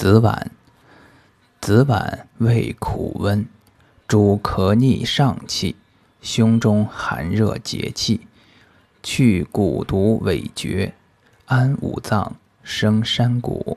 子晚子晚味苦温主咳逆上气胸中寒热节气去蛊毒萎绝安五脏生山谷。